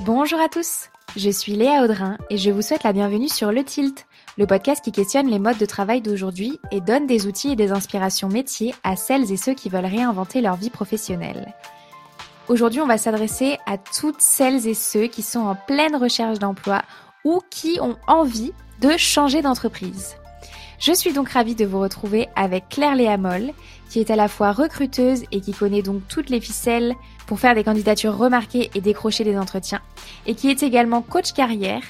Bonjour à tous, je suis Léa Audrin et je vous souhaite la bienvenue sur Le Tilt, le podcast qui questionne les modes de travail d'aujourd'hui et donne des outils et des inspirations métiers à celles et ceux qui veulent réinventer leur vie professionnelle. Aujourd'hui, on va s'adresser à toutes celles et ceux qui sont en pleine recherche d'emploi ou qui ont envie de changer d'entreprise. Je suis donc ravie de vous retrouver avec Claire Léa Moll, qui est à la fois recruteuse et qui connaît donc toutes les ficelles pour faire des candidatures remarquées et décrocher des entretiens, et qui est également coach carrière,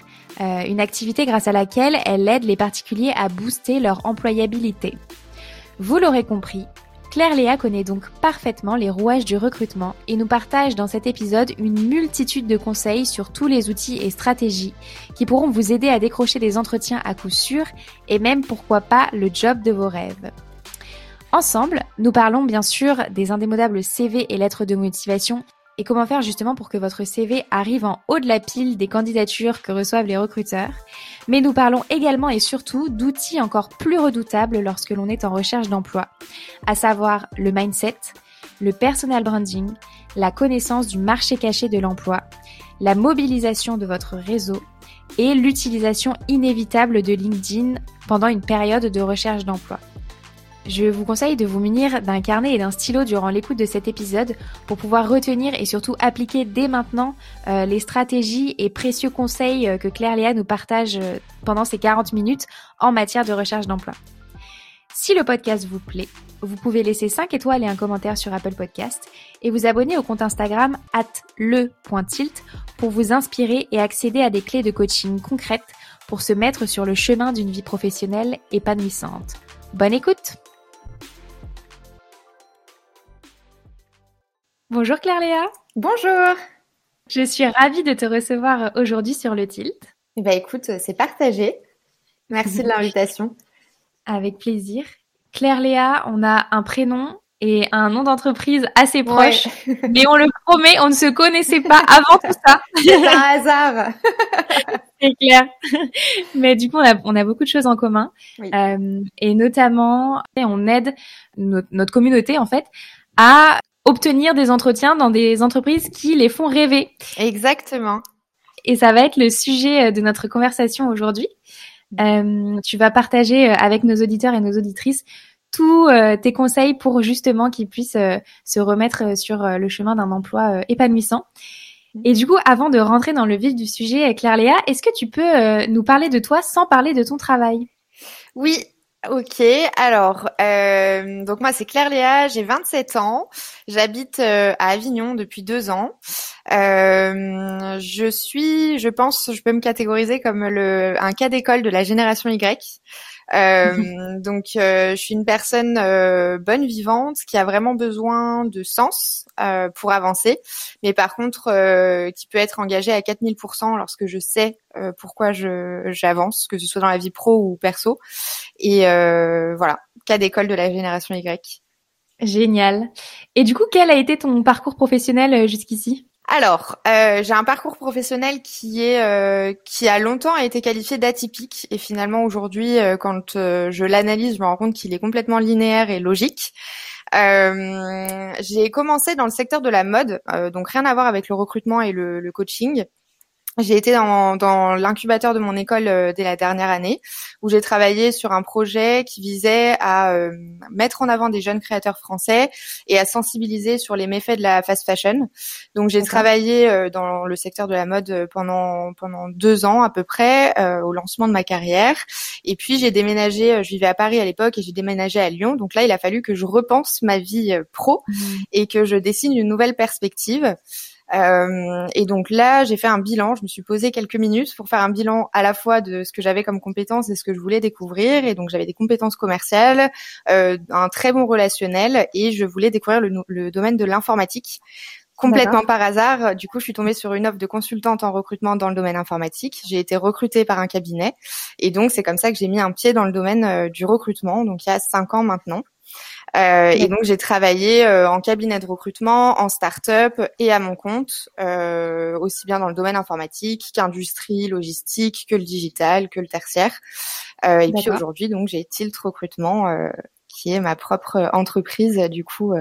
euh, une activité grâce à laquelle elle aide les particuliers à booster leur employabilité. Vous l'aurez compris, Claire Léa connaît donc parfaitement les rouages du recrutement et nous partage dans cet épisode une multitude de conseils sur tous les outils et stratégies qui pourront vous aider à décrocher des entretiens à coup sûr et même pourquoi pas le job de vos rêves. Ensemble, nous parlons bien sûr des indémodables CV et lettres de motivation et comment faire justement pour que votre CV arrive en haut de la pile des candidatures que reçoivent les recruteurs. Mais nous parlons également et surtout d'outils encore plus redoutables lorsque l'on est en recherche d'emploi, à savoir le mindset, le personal branding, la connaissance du marché caché de l'emploi, la mobilisation de votre réseau et l'utilisation inévitable de LinkedIn pendant une période de recherche d'emploi. Je vous conseille de vous munir d'un carnet et d'un stylo durant l'écoute de cet épisode pour pouvoir retenir et surtout appliquer dès maintenant euh, les stratégies et précieux conseils euh, que Claire Léa nous partage euh, pendant ces 40 minutes en matière de recherche d'emploi. Si le podcast vous plaît, vous pouvez laisser 5 étoiles et un commentaire sur Apple Podcast et vous abonner au compte Instagram at le.tilt pour vous inspirer et accéder à des clés de coaching concrètes pour se mettre sur le chemin d'une vie professionnelle épanouissante. Bonne écoute Bonjour Claire Léa. Bonjour. Je suis ravie de te recevoir aujourd'hui sur le Tilt. Eh ben écoute, c'est partagé. Merci de l'invitation. Avec plaisir. Claire Léa, on a un prénom et un nom d'entreprise assez proche, mais on le promet, on ne se connaissait pas avant tout ça. C'est un hasard. C'est clair. Mais du coup, on a, beaucoup de choses en commun, euh, et notamment, on aide notre, notre communauté en fait à obtenir des entretiens dans des entreprises qui les font rêver. Exactement. Et ça va être le sujet euh, de notre conversation aujourd'hui. Euh, tu vas partager euh, avec nos auditeurs et nos auditrices tous euh, tes conseils pour justement qu'ils puissent se remettre sur le chemin d'un emploi épanouissant. Et du coup, avant de rentrer dans le vif du sujet, Claire Léa, est-ce que tu peux nous parler de toi sans parler de ton travail? Oui, Ok, alors euh, donc moi c'est Claire Léa, j'ai 27 ans, j'habite euh, à Avignon depuis deux ans. Euh, je suis, je pense, je peux me catégoriser comme le un cas d'école de la génération Y. Euh, donc, euh, je suis une personne euh, bonne vivante qui a vraiment besoin de sens pour avancer, mais par contre qui peut être engagée à 4000% lorsque je sais pourquoi je j'avance, que ce soit dans la vie pro ou perso. Et voilà, cas d'école de la génération Y. Génial. Et du coup, quel a été ton parcours professionnel jusqu'ici? Alors, euh, j'ai un parcours professionnel qui est euh, qui a longtemps été qualifié d'atypique et finalement aujourd'hui, euh, quand je l'analyse, je me rends compte qu'il est complètement linéaire et logique. j'ai commencé dans le secteur de la mode, donc rien à voir avec le recrutement et le, le coaching. J'ai été dans, dans l'incubateur de mon école euh, dès la dernière année, où j'ai travaillé sur un projet qui visait à euh, mettre en avant des jeunes créateurs français et à sensibiliser sur les méfaits de la fast fashion. Donc j'ai travaillé euh, dans le secteur de la mode pendant pendant deux ans à peu près au lancement de ma carrière. Et puis j'ai déménagé, je vivais à Paris à l'époque et j'ai déménagé à Lyon. Donc là il a fallu que je repense ma vie pro mmh. et que je dessine une nouvelle perspective. Euh, et donc là, j'ai fait un bilan. Je me suis posé quelques minutes pour faire un bilan à la fois de ce que j'avais comme compétences et ce que je voulais découvrir. Et donc j'avais des compétences commerciales, euh, un très bon relationnel, et je voulais découvrir le, le domaine de l'informatique. Complètement par hasard, du coup, je suis tombée sur une offre de consultante en recrutement dans le domaine informatique. J'ai été recrutée par un cabinet, et donc c'est comme ça que j'ai mis un pied dans le domaine euh, du recrutement. Donc il y a cinq ans maintenant. Euh, et donc j'ai travaillé euh, en cabinet de recrutement, en start-up et à mon compte, euh, aussi bien dans le domaine informatique qu'industrie, logistique, que le digital, que le tertiaire. et puis aujourd'hui, donc j'ai Tilt Recrutement qui est ma propre entreprise du coup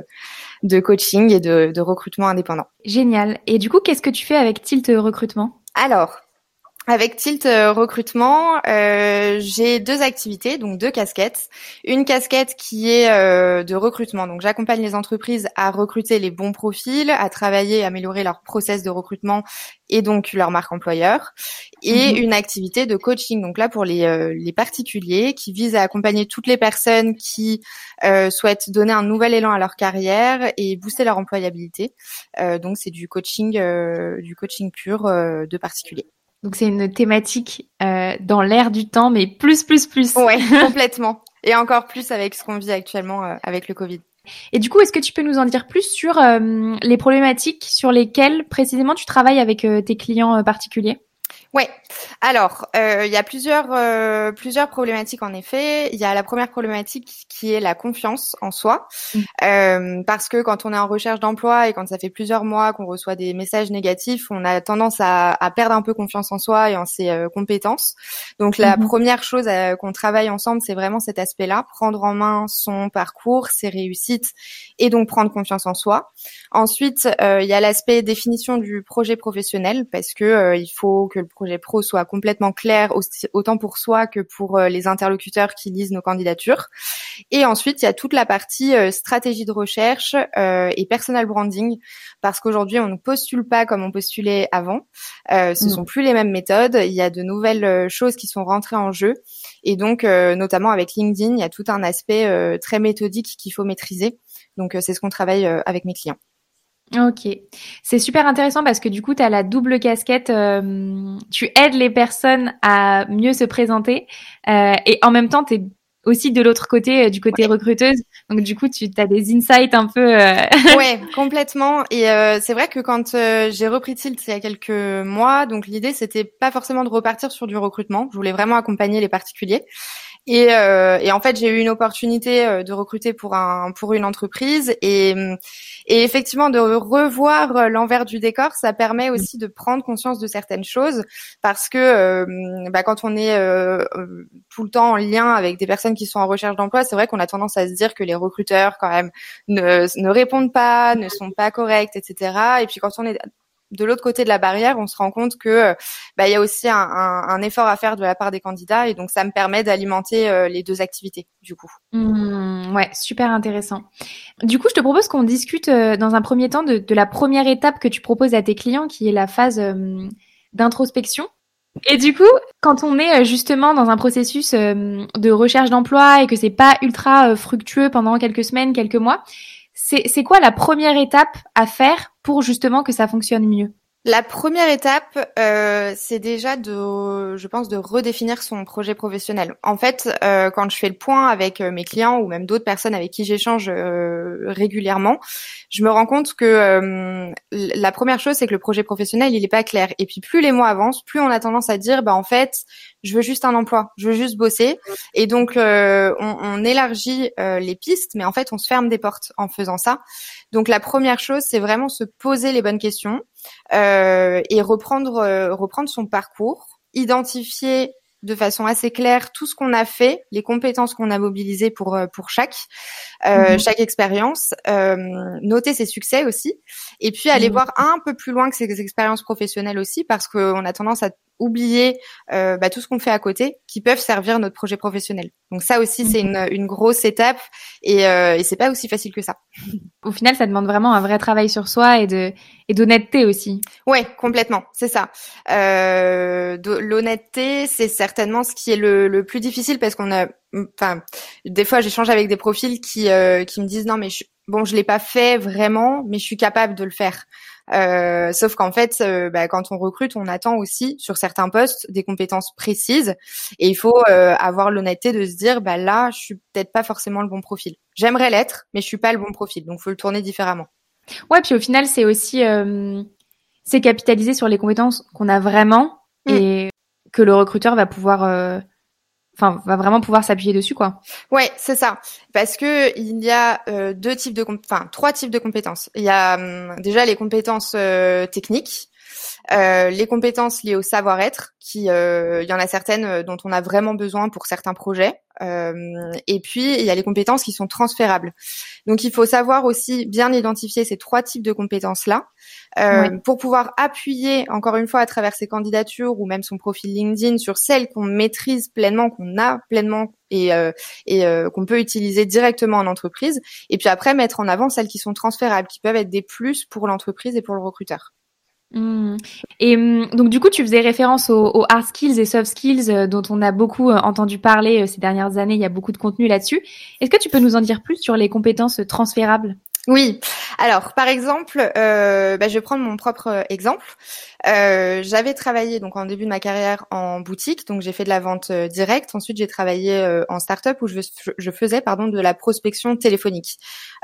de coaching et de, de recrutement indépendant. Génial. Et du coup, qu'est-ce que tu fais avec Tilt Recrutement? Alors, avec Tilt euh, Recrutement, euh, j'ai deux activités, donc deux casquettes. Une casquette qui est euh, de recrutement, donc j'accompagne les entreprises à recruter les bons profils, à travailler, à améliorer leur process de recrutement et donc leur marque employeur. Et mhm. une activité de coaching, donc là pour les, les particuliers, qui vise à accompagner toutes les personnes qui souhaitent donner un nouvel élan à leur carrière et booster leur employabilité. donc c'est du coaching, du coaching pur de particuliers. Donc c'est une thématique euh, dans l'air du temps, mais plus, plus, plus. Ouais, complètement. Et encore plus avec ce qu'on vit actuellement euh, avec le Covid. Et du coup, est-ce que tu peux nous en dire plus sur euh, les problématiques sur lesquelles précisément tu travailles avec tes clients particuliers? Ouais. Alors, euh, il y a plusieurs euh, plusieurs problématiques en effet. Il y a la première problématique qui est la confiance en soi, mm. euh, parce que quand on est en recherche d'emploi et quand ça fait plusieurs mois qu'on reçoit des messages négatifs, on a tendance à, à perdre un peu confiance en soi et en ses euh, compétences. Donc la mm-hmm. première chose euh, qu'on travaille ensemble, c'est vraiment cet aspect-là, prendre en main son parcours, ses réussites et donc prendre confiance en soi. Ensuite, il y a l'aspect définition du projet professionnel, parce que il faut que le projet pro soit complètement clair autant pour soi que pour euh, les interlocuteurs qui lisent nos candidatures. Et ensuite, il y a toute la partie euh, stratégie de recherche euh, et personal branding parce qu'aujourd'hui, on ne postule pas comme on postulait avant. Ce ne sont plus les mêmes méthodes. Il y a de nouvelles choses qui sont rentrées en jeu. Et donc, notamment avec LinkedIn, il y a tout un aspect très méthodique qu'il faut maîtriser. Donc, c'est ce qu'on travaille avec mes clients. Ok, c'est super intéressant parce que du coup, tu as la double casquette, euh, tu aides les personnes à mieux se présenter euh, et en même temps, tu es aussi de l'autre côté, euh, du côté recruteuse. Donc du coup, tu as des insights un peu... ouais, complètement. Et c'est vrai que quand j'ai repris Tilt il y a quelques mois, donc l'idée, c'était pas forcément de repartir sur du recrutement. Je voulais vraiment accompagner les particuliers. Et, euh, et, en fait, j'ai eu une opportunité euh, de recruter pour un pour une entreprise et, et effectivement de revoir euh, l'envers du décor, ça permet mm. aussi de prendre conscience de certaines choses parce que euh, bah, quand on est euh, tout le temps en lien avec des personnes qui sont en recherche d'emploi, c'est vrai qu'on a tendance à se dire que les recruteurs quand même ne, ne répondent pas, ne sont pas corrects, etc. Et puis quand on est de l'autre côté de la barrière, on se rend compte que euh, bah, il y a aussi un, effort à faire de la part des candidats et donc ça me permet d'alimenter euh, les deux activités du coup. Mmh, ouais, super intéressant. Du coup, je te propose qu'on discute euh, dans un premier temps de, la première étape que tu proposes à tes clients, qui est la phase d'introspection. Et du coup, quand on est justement dans un processus de recherche d'emploi et que c'est pas ultra fructueux pendant quelques semaines, quelques mois, c'est quoi la première étape à faire pour justement que ça fonctionne mieux? La première étape, euh, c'est déjà de, je pense, de redéfinir son projet professionnel. En fait, euh, quand je fais le point avec euh, mes clients ou même d'autres personnes avec qui j'échange régulièrement, je me rends compte que la première chose, c'est que le projet professionnel, il n'est pas clair. Et puis plus les mois avancent, plus on a tendance à dire, bah en fait, je veux juste un emploi, je veux juste bosser. Et donc, on, on, élargit les pistes, mais en fait, on se ferme des portes en faisant ça. Donc, la première chose, c'est vraiment se poser les bonnes questions euh, et reprendre euh, reprendre son parcours, identifier de façon assez claire tout ce qu'on a fait, les compétences qu'on a mobilisées pour euh, pour chaque euh, mhm. chaque expérience, euh, noter ses succès aussi, et puis aller mhm. voir un peu plus loin que ses expériences professionnelles aussi, parce qu'on a tendance à oublier euh, bah, tout ce qu'on fait à côté qui peuvent servir notre projet professionnel. Donc ça aussi c'est mhm. une, une grosse étape et, euh, et c'est pas aussi facile que ça. Au final, ça demande vraiment un vrai travail sur soi et de et d'honnêteté aussi. Ouais, complètement, c'est ça. Euh, l'honnêteté, c'est certainement ce qui est le, le plus difficile parce qu'on a, enfin, des fois j'échange avec des profils qui euh, qui me disent non mais je, bon je l'ai pas fait vraiment, mais je suis capable de le faire. Euh, sauf qu'en fait, euh, bah, quand on recrute, on attend aussi sur certains postes des compétences précises, et il faut euh, avoir l'honnêteté de se dire, bah là, je suis peut-être pas forcément le bon profil. J'aimerais l'être, mais je suis pas le bon profil, donc faut le tourner différemment. Ouais, puis au final, c'est aussi c'est capitaliser sur les compétences qu'on a vraiment mm. et que le recruteur va pouvoir enfin va vraiment pouvoir s'appuyer dessus quoi. Ouais, c'est ça. Parce que il y a euh, deux types de enfin trois types de compétences. Il y a hum, déjà les compétences euh, techniques euh, les compétences liées au savoir-être, qui euh, il y en a certaines euh, dont on a vraiment besoin pour certains projets, et puis il y a les compétences qui sont transférables. Donc il faut savoir aussi bien identifier ces trois types de compétences là pour pouvoir appuyer encore une fois à travers ses candidatures ou même son profil LinkedIn sur celles qu'on maîtrise pleinement, qu'on a pleinement et, et qu'on peut utiliser directement en entreprise, et puis après mettre en avant celles qui sont transférables, qui peuvent être des plus pour l'entreprise et pour le recruteur. Et mmh, donc du coup, tu faisais référence aux, hard skills et soft skills euh, dont on a beaucoup euh, entendu parler euh, ces dernières années. Il y a beaucoup de contenu là-dessus. Est-ce que tu peux nous en dire plus sur les compétences transférables? Oui. Alors, par exemple, bah, je vais prendre mon propre exemple. Euh, j'avais travaillé donc en début de ma carrière en boutique, donc j'ai fait de la vente euh, directe. Ensuite, j'ai travaillé euh, en start-up où je, faisais pardon de la prospection téléphonique.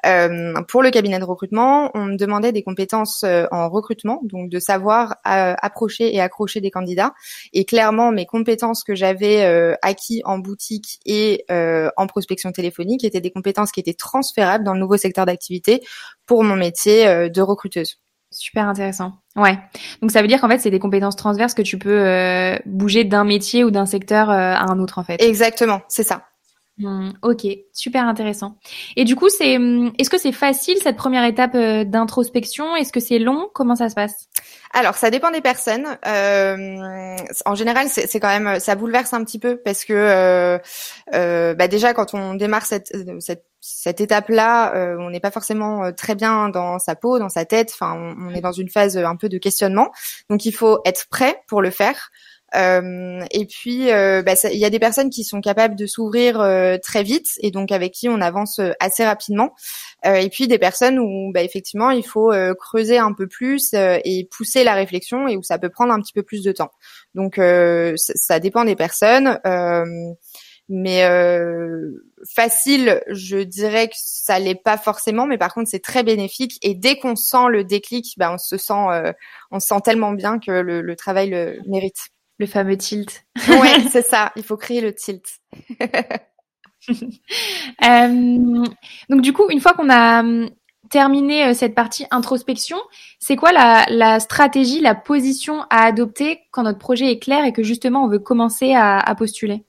Euh, pour le cabinet de recrutement, on me demandait des compétences en recrutement, donc de savoir approcher et accrocher des candidats. Et clairement, mes compétences que j'avais acquis en boutique et en prospection téléphonique étaient des compétences qui étaient transférables dans le nouveau secteur d'activité pour mon métier de recruteuse. Super intéressant. Ouais. Donc ça veut dire qu'en fait c'est des compétences transverses que tu peux euh, bouger d'un métier ou d'un secteur euh, à un autre en fait. Exactement, c'est ça. Mmh, ok, super intéressant. Et du coup, c'est, mmh, est-ce que c'est facile cette première étape euh, d'introspection? Est-ce que c'est long? Comment ça se passe? Alors, ça dépend des personnes. Euh, en général, c'est quand même, ça bouleverse un petit peu parce que euh, euh bah déjà quand on démarre cette, cette cette étape-là, euh, on n'est pas forcément très bien dans sa peau, dans sa tête. Enfin, on, est dans une phase un peu de questionnement. Donc, il faut être prêt pour le faire. Euh, et puis, euh, bah, il y a des personnes qui sont capables de s'ouvrir euh, très vite et donc avec qui on avance assez rapidement. et puis des personnes où, bah, effectivement, il faut creuser un peu plus et pousser la réflexion et où ça peut prendre un petit peu plus de temps. Donc, ça, dépend des personnes. mais facile, je dirais que ça l'est pas forcément, mais par contre c'est très bénéfique. Et dès qu'on sent le déclic, bah, on se sent, on se sent tellement bien que le travail le mérite. Le fameux tilt. ouais, c'est ça. Il faut créer le tilt. euh, donc du coup, une fois qu'on a hum, terminé euh, cette partie introspection, c'est quoi la, la, stratégie, la position à adopter quand notre projet est clair et que justement on veut commencer à, à postuler?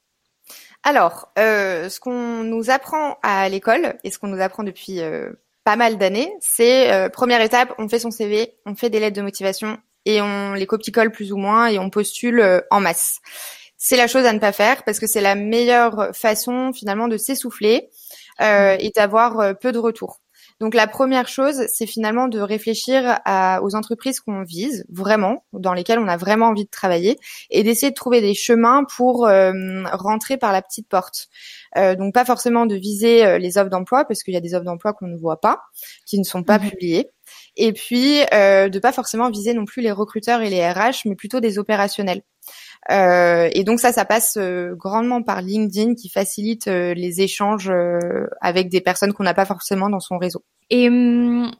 Alors, euh, ce qu'on nous apprend à l'école et ce qu'on nous apprend depuis euh, pas mal d'années, c'est première étape, on fait son CV, on fait des lettres de motivation et on les copie-colle plus ou moins et on postule euh, en masse. C'est la chose à ne pas faire parce que c'est la meilleure façon finalement de s'essouffler euh, et d'avoir euh, peu de retours. Donc la première chose, c'est finalement de réfléchir à, aux entreprises qu'on vise vraiment, dans lesquelles on a vraiment envie de travailler, et d'essayer de trouver des chemins pour euh, rentrer par la petite porte. Euh, donc pas forcément de viser les offres d'emploi, parce qu'il y a des offres d'emploi qu'on ne voit pas, qui ne sont pas mmh. publiées et puis euh, de pas forcément viser non plus les recruteurs et les RH, mais plutôt des opérationnels. Euh, et donc ça, ça passe euh, grandement par LinkedIn qui facilite euh, les échanges avec des personnes qu'on n'a pas forcément dans son réseau. Et hum,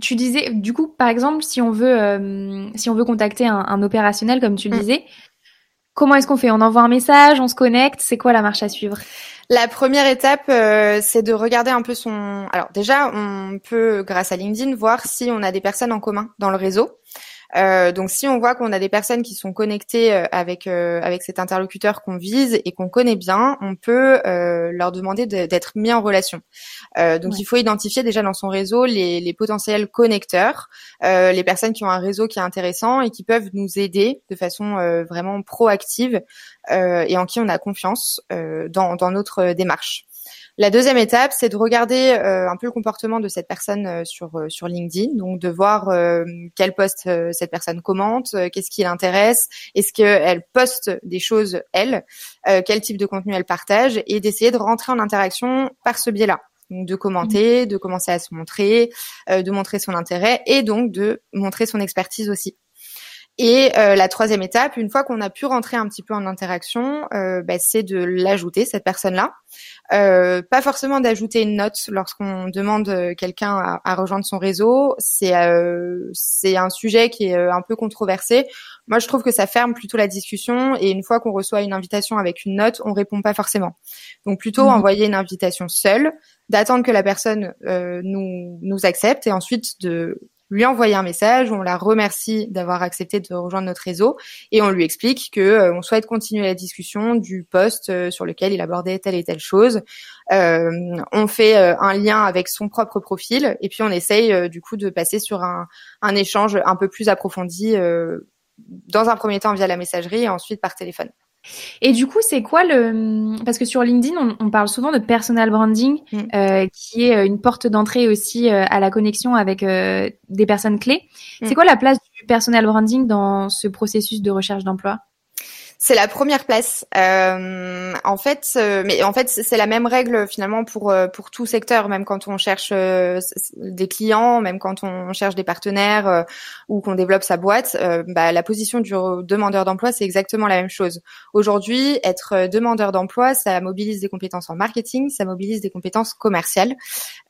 tu disais, du coup, par exemple, si on veut, si on veut contacter un, un opérationnel, comme tu le mm. disais, comment est-ce qu'on fait? On envoie un message, on se connecte, c'est quoi la marche à suivre? La première étape, euh, c'est de regarder un peu son. Alors déjà, on peut, grâce à LinkedIn, voir si on a des personnes en commun dans le réseau. Euh, donc si on voit qu'on a des personnes qui sont connectées euh, avec euh, avec cet interlocuteur qu'on vise et qu'on connaît bien, on peut euh, leur demander d'être mis en relation. donc il faut identifier déjà dans son réseau les, les potentiels connecteurs, les personnes qui ont un réseau qui est intéressant et qui peuvent nous aider de façon vraiment proactive et en qui on a confiance dans, dans notre démarche. La deuxième étape, c'est de regarder euh, un peu le comportement de cette personne euh, sur euh, sur LinkedIn, donc de voir quel poste cette personne commente, qu'est-ce qui l'intéresse, est-ce qu'elle poste des choses elle, quel type de contenu elle partage, et d'essayer de rentrer en interaction par ce biais-là. Donc de commenter, de commencer à se montrer, de montrer son intérêt et donc de montrer son expertise aussi. Et euh, la troisième étape, une fois qu'on a pu rentrer un petit peu en interaction, euh, bah, c'est de l'ajouter cette personne-là. Euh, pas forcément d'ajouter une note lorsqu'on demande quelqu'un à, à, rejoindre son réseau. C'est c'est un sujet qui est un peu controversé. Moi, je trouve que ça ferme plutôt la discussion. Et une fois qu'on reçoit une invitation avec une note, on répond pas forcément. Donc plutôt mmh. envoyer une invitation seule, d'attendre que la personne nous nous accepte et ensuite de lui envoyer un message on la remercie d'avoir accepté de rejoindre notre réseau et on lui explique que on souhaite continuer la discussion du poste sur lequel il abordait telle et telle chose. on fait un lien avec son propre profil et puis on essaye du coup de passer sur un échange un peu plus approfondi dans un premier temps via la messagerie et ensuite par téléphone. Et du coup, c'est quoi le parce que sur LinkedIn, on, parle souvent de personal branding, mm. euh, qui est euh, une porte d'entrée aussi euh, à la connexion avec des personnes clés. Mm. C'est quoi la place du personal branding dans ce processus de recherche d'emploi? C'est la première place. Euh, en fait, euh, mais en fait, c'est la même règle finalement pour euh, pour tout secteur, même quand on cherche des clients, même quand on cherche des partenaires ou qu'on développe sa boîte. Bah, la position du demandeur d'emploi, c'est exactement la même chose. Aujourd'hui, être demandeur d'emploi, ça mobilise des compétences en marketing, ça mobilise des compétences commerciales,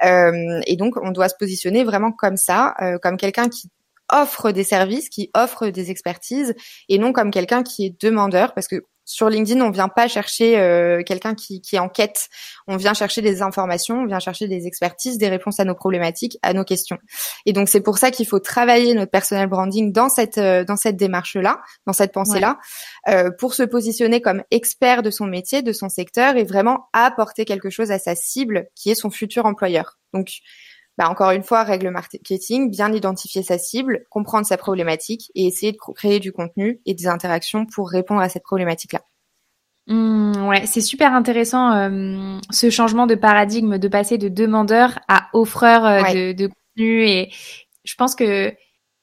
et donc on doit se positionner vraiment comme ça, comme quelqu'un qui offre des services, qui offre des expertises, et non comme quelqu'un qui est demandeur, parce que sur LinkedIn, on vient pas chercher euh, quelqu'un qui, qui est en quête. On vient chercher des informations, on vient chercher des expertises, des réponses à nos problématiques, à nos questions. Et donc c'est pour ça qu'il faut travailler notre personal branding dans cette euh, dans cette démarche-là, dans cette pensée-là, euh, pour se positionner comme expert de son métier, de son secteur, et vraiment apporter quelque chose à sa cible, qui est son futur employeur. Donc bah, encore une fois, règle marketing, bien identifier sa cible, comprendre sa problématique et essayer de créer du contenu et des interactions pour répondre à cette problématique-là. Mmh, ouais, c'est super intéressant euh, ce changement de paradigme de passer de demandeur à offreur euh, de, de, contenu et je pense que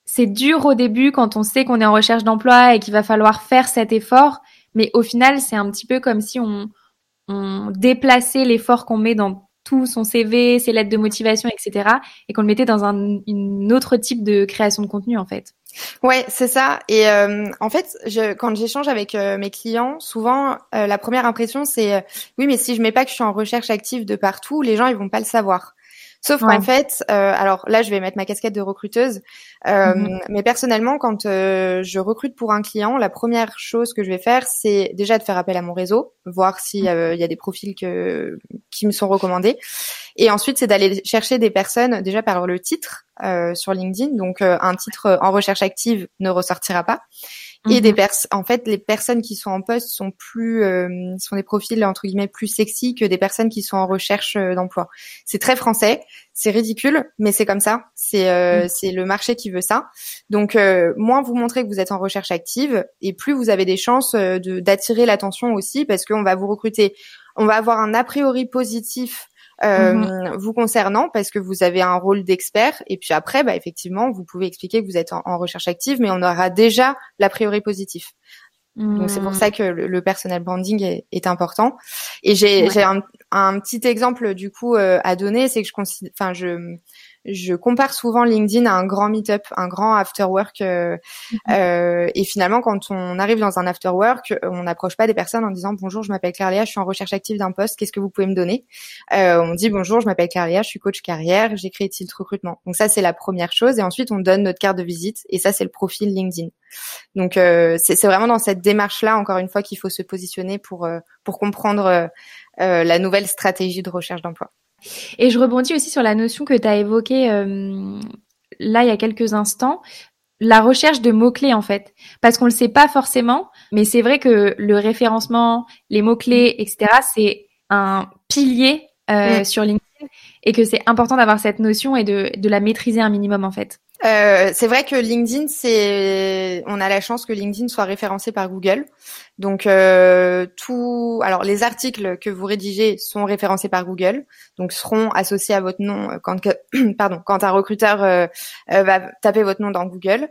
c'est dur au début quand on sait qu'on est en recherche d'emploi et qu'il va falloir faire cet effort, mais au final c'est un petit peu comme si on, on déplaçait l'effort qu'on met dans tout son CV, ses lettres de motivation, etc. et qu'on le mettait dans un une autre type de création de contenu en fait. Ouais, c'est ça. Et euh, en fait, je, quand j'échange avec euh, mes clients, souvent euh, la première impression c'est oui, mais si je mets pas que je suis en recherche active de partout, les gens ils vont pas le savoir. Sauf qu'en fait, euh, alors là, je vais mettre ma casquette de recruteuse, euh, mhm. mais personnellement, quand euh, je recrute pour un client, la première chose que je vais faire, c'est déjà de faire appel à mon réseau, voir s'il y a des profils que, qui me sont recommandés, et ensuite, c'est d'aller chercher des personnes déjà par le titre sur LinkedIn. Donc, un titre en recherche active ne ressortira pas. Et des mhm. personnes, en fait, les personnes qui sont en poste sont plus, euh, sont des profils entre guillemets plus sexy que des personnes qui sont en recherche euh, d'emploi. C'est très français, c'est ridicule, mais c'est comme ça. C'est euh, mhm. c'est le marché qui veut ça. Donc moins vous montrez que vous êtes en recherche active, et plus vous avez des chances de d'attirer l'attention aussi, parce qu'on va vous recruter. On va avoir un a priori positif euh, mhm. vous concernant parce que vous avez un rôle d'expert et puis après bah effectivement vous pouvez expliquer que vous êtes en, recherche active mais on aura déjà l'a priori positif donc c'est pour mhm. ça que le, le personal branding est, est important et j'ai un, un, petit exemple du coup euh, à donner c'est que je enfin je je compare souvent LinkedIn à un grand meet-up, un grand after-work. Euh, mhm. euh, et finalement, quand on arrive dans un after-work, on n'approche pas des personnes en disant bonjour, je m'appelle Claire Léa, je suis en recherche active d'un poste, qu'est-ce que vous pouvez me donner? Euh, On dit bonjour, je m'appelle Claire Léa, je suis coach carrière, j'ai créé Tilt Recrutement. Donc ça, c'est la première chose. Et ensuite, on donne notre carte de visite. Et ça, c'est le profil LinkedIn. Donc euh, c'est vraiment dans cette démarche-là, encore une fois, qu'il faut se positionner pour euh, pour comprendre euh, la nouvelle stratégie de recherche d'emploi. Et je rebondis aussi sur la notion que tu as évoquée euh, là il y a quelques instants, la recherche de mots-clés en fait. Parce qu'on le sait pas forcément, mais c'est vrai que le référencement, les mots-clés, etc., c'est un pilier euh, mm. sur LinkedIn et que c'est important d'avoir cette notion et de, de la maîtriser un minimum en fait. Euh, c'est vrai que LinkedIn, c'est, on a la chance que LinkedIn soit référencé par Google. Donc euh, tout, alors les articles que vous rédigez sont référencés par Google, donc seront associés à votre nom euh, quand, pardon, quand un recruteur euh, va taper votre nom dans Google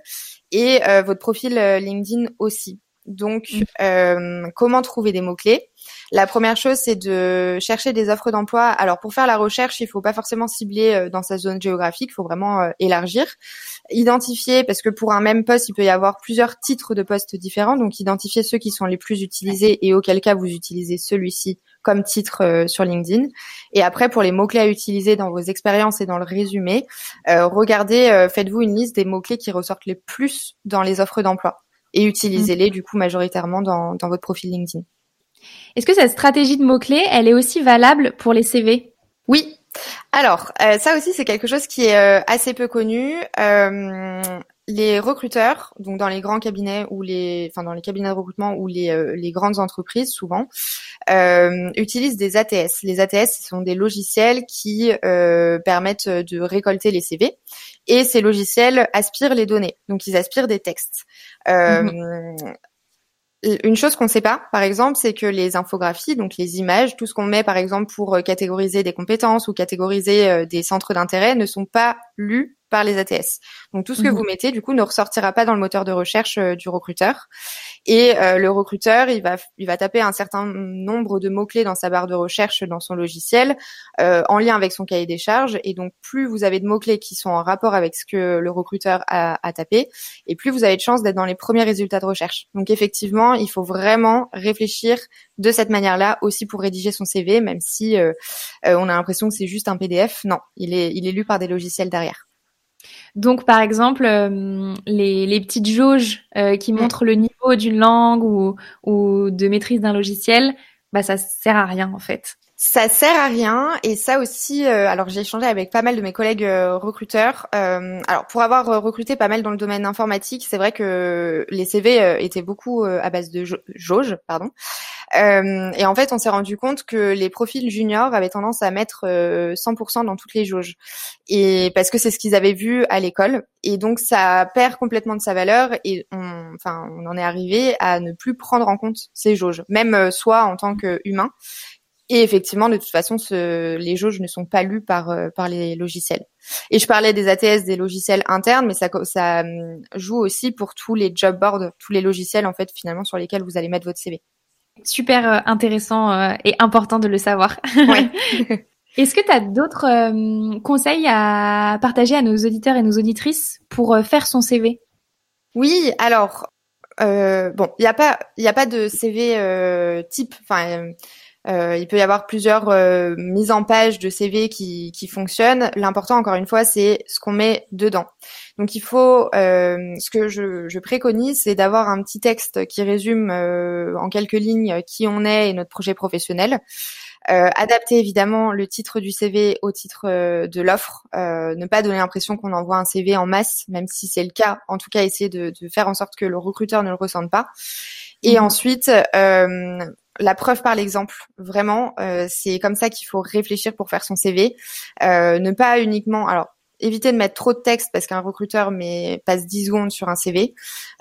et votre profil LinkedIn aussi. Donc, mmh. comment trouver des mots clés la première chose, c'est de chercher des offres d'emploi. Alors pour faire la recherche, il faut pas forcément cibler euh, dans sa zone géographique, il faut vraiment euh, élargir, identifier parce que pour un même poste, il peut y avoir plusieurs titres de postes différents, donc identifier ceux qui sont les plus utilisés et auquel cas vous utilisez celui-ci comme titre euh, sur LinkedIn. Et après, pour les mots-clés à utiliser dans vos expériences et dans le résumé, regardez, faites-vous une liste des mots-clés qui ressortent les plus dans les offres d'emploi et utilisez-les du coup majoritairement dans, dans votre profil LinkedIn. Est-ce que cette stratégie de mots-clés, elle est aussi valable pour les CV Oui, Alors, euh, ça aussi, c'est quelque chose qui est euh, assez peu connu. Euh, les recruteurs, donc dans les grands cabinets ou les, enfin dans les cabinets de recrutement ou les, les grandes entreprises, souvent, utilisent des ATS. Les ATS, ce sont des logiciels qui permettent de récolter les CV, et ces logiciels aspirent les données. Donc, ils aspirent des textes. Mmh une chose qu'on ne sait pas, par exemple, c'est que les infographies, donc les images, tout ce qu'on met, par exemple, pour euh, catégoriser des compétences ou catégoriser euh, des centres d'intérêt, ne sont pas lus par les ATS. Donc tout ce que mhm. vous mettez, du coup, ne ressortira pas dans le moteur de recherche euh, du recruteur. Et euh, le recruteur, il va, il va taper un certain nombre de mots clés dans sa barre de recherche dans son logiciel, euh, en lien avec son cahier des charges. Et donc plus vous avez de mots clés qui sont en rapport avec ce que le recruteur a, a tapé, et plus vous avez de chances d'être dans les premiers résultats de recherche. Donc effectivement, il faut vraiment réfléchir de cette manière-là aussi pour rédiger son CV, même si on a l'impression que c'est juste un PDF. Non, il est, il est lu par des logiciels derrière. Donc, par exemple, euh, les, les, petites jauges euh, qui mm. montrent le niveau d'une langue ou, ou de maîtrise d'un logiciel, bah ça sert à rien en fait. Ça sert à rien et ça aussi. Euh, alors j'ai échangé avec pas mal de mes collègues recruteurs. alors pour avoir recruté pas mal dans le domaine informatique, c'est vrai que les CV étaient beaucoup à base de jauges, pardon. Euh, et en fait, on s'est rendu compte que les profils juniors avaient tendance à mettre 100% euh, dans toutes les jauges, et parce que c'est ce qu'ils avaient vu à l'école. Et donc, ça perd complètement de sa valeur. Et on, enfin, on en est arrivé à ne plus prendre en compte ces jauges, même euh, soit en tant qu'humain. Et effectivement, de toute façon, les jauges ne sont pas lues par par les logiciels. Et je parlais des ATS, des logiciels internes, mais ça, ça hum, joue aussi pour tous les job boards, tous les logiciels en fait finalement sur lesquels vous allez mettre votre CV. Super euh, intéressant euh, et important de le savoir. Est-ce que tu as d'autres euh, conseils à partager à nos auditeurs et nos auditrices pour faire son CV Oui, alors bon, il n'y a pas il a pas de CV type. Enfin, euh, il peut y avoir plusieurs euh, mises en page de CV qui, qui fonctionnent. L'important, encore une fois, c'est ce qu'on met dedans. Donc, il faut, euh, ce que je, je préconise, c'est d'avoir un petit texte qui résume en quelques lignes qui on est et notre projet professionnel. adapter évidemment le titre du CV au titre de l'offre, ne pas donner l'impression qu'on envoie un CV en masse, même si c'est le cas. En tout cas, essayer de, de, faire en sorte que le recruteur ne le ressente pas. Et mmh. ensuite, euh, la preuve par l'exemple, vraiment, euh, c'est comme ça qu'il faut réfléchir pour faire son CV. Euh, ne pas uniquement, alors éviter de mettre trop de texte parce qu'un recruteur met, passe 10 secondes sur un CV.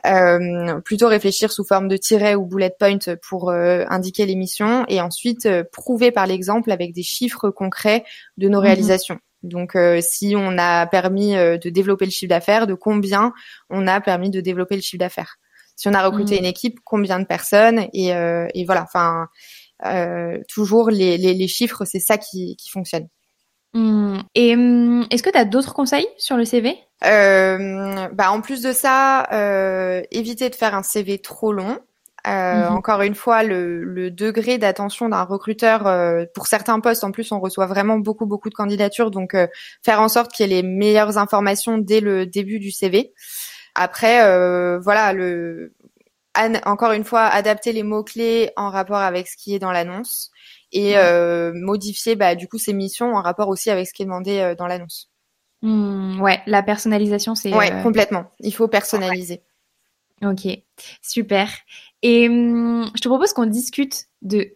Euh, plutôt réfléchir sous forme de tiret ou bullet point pour indiquer les missions et ensuite prouver par l'exemple avec des chiffres concrets de nos mhm. réalisations. Donc, si on a permis de développer le chiffre d'affaires, de combien on a permis de développer le chiffre d'affaires si on a recruté mm. une équipe, combien de personnes et, euh, et voilà. Enfin, euh, toujours les, les, les chiffres, c'est ça qui, qui fonctionne. Mm. Et mm, est-ce que tu as d'autres conseils sur le CV euh, bah, En plus de ça, euh, éviter de faire un CV trop long. Euh, mm-hmm. Encore une fois, le, le degré d'attention d'un recruteur euh, pour certains postes, en plus, on reçoit vraiment beaucoup beaucoup de candidatures, donc euh, faire en sorte qu'il y ait les meilleures informations dès le début du CV. Après, euh, voilà, le encore une fois, adapter les mots clés en rapport avec ce qui est dans l'annonce et euh, modifier bah, du coup ces missions en rapport aussi avec ce qui est demandé euh, dans l'annonce. Mmh, ouais, la personnalisation, c'est. Ouais, complètement. Il faut personnaliser. Ok, super. Et mmh, je te propose qu'on discute de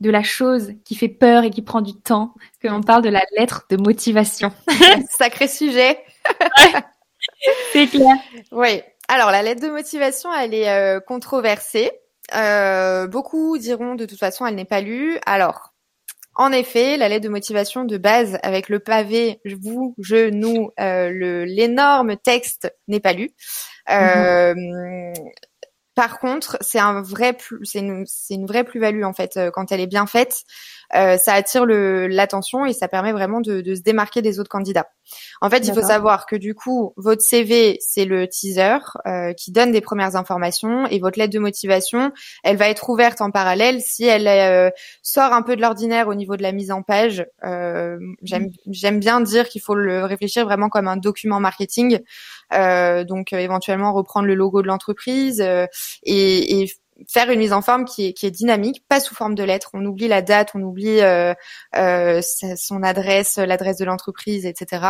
de la chose qui fait peur et qui prend du temps, qu'on parle de la lettre de motivation. Sacré sujet. Oui. Alors la lettre de motivation, elle est euh, controversée. Euh, beaucoup diront de toute façon, elle n'est pas lue. Alors, en effet, la lettre de motivation de base avec le pavé, vous, je, nous, euh, l'énorme texte n'est pas lu. Par contre, c'est une vraie plus-value en fait quand elle est bien faite. Euh, ça attire l'attention et ça permet vraiment de, de, se démarquer des autres candidats. En fait, il faut savoir que du coup, votre CV, c'est le teaser euh, qui donne des premières informations et votre lettre de motivation, elle va être ouverte en parallèle si elle euh, sort un peu de l'ordinaire au niveau de la mise en page. Euh, J'aime bien dire qu'il faut le réfléchir vraiment comme un document marketing. donc éventuellement reprendre le logo de l'entreprise et, et faire une mise en forme qui est, qui est dynamique, pas sous forme de lettres. On oublie la date, on oublie euh, euh, son adresse, l'adresse de l'entreprise, etc.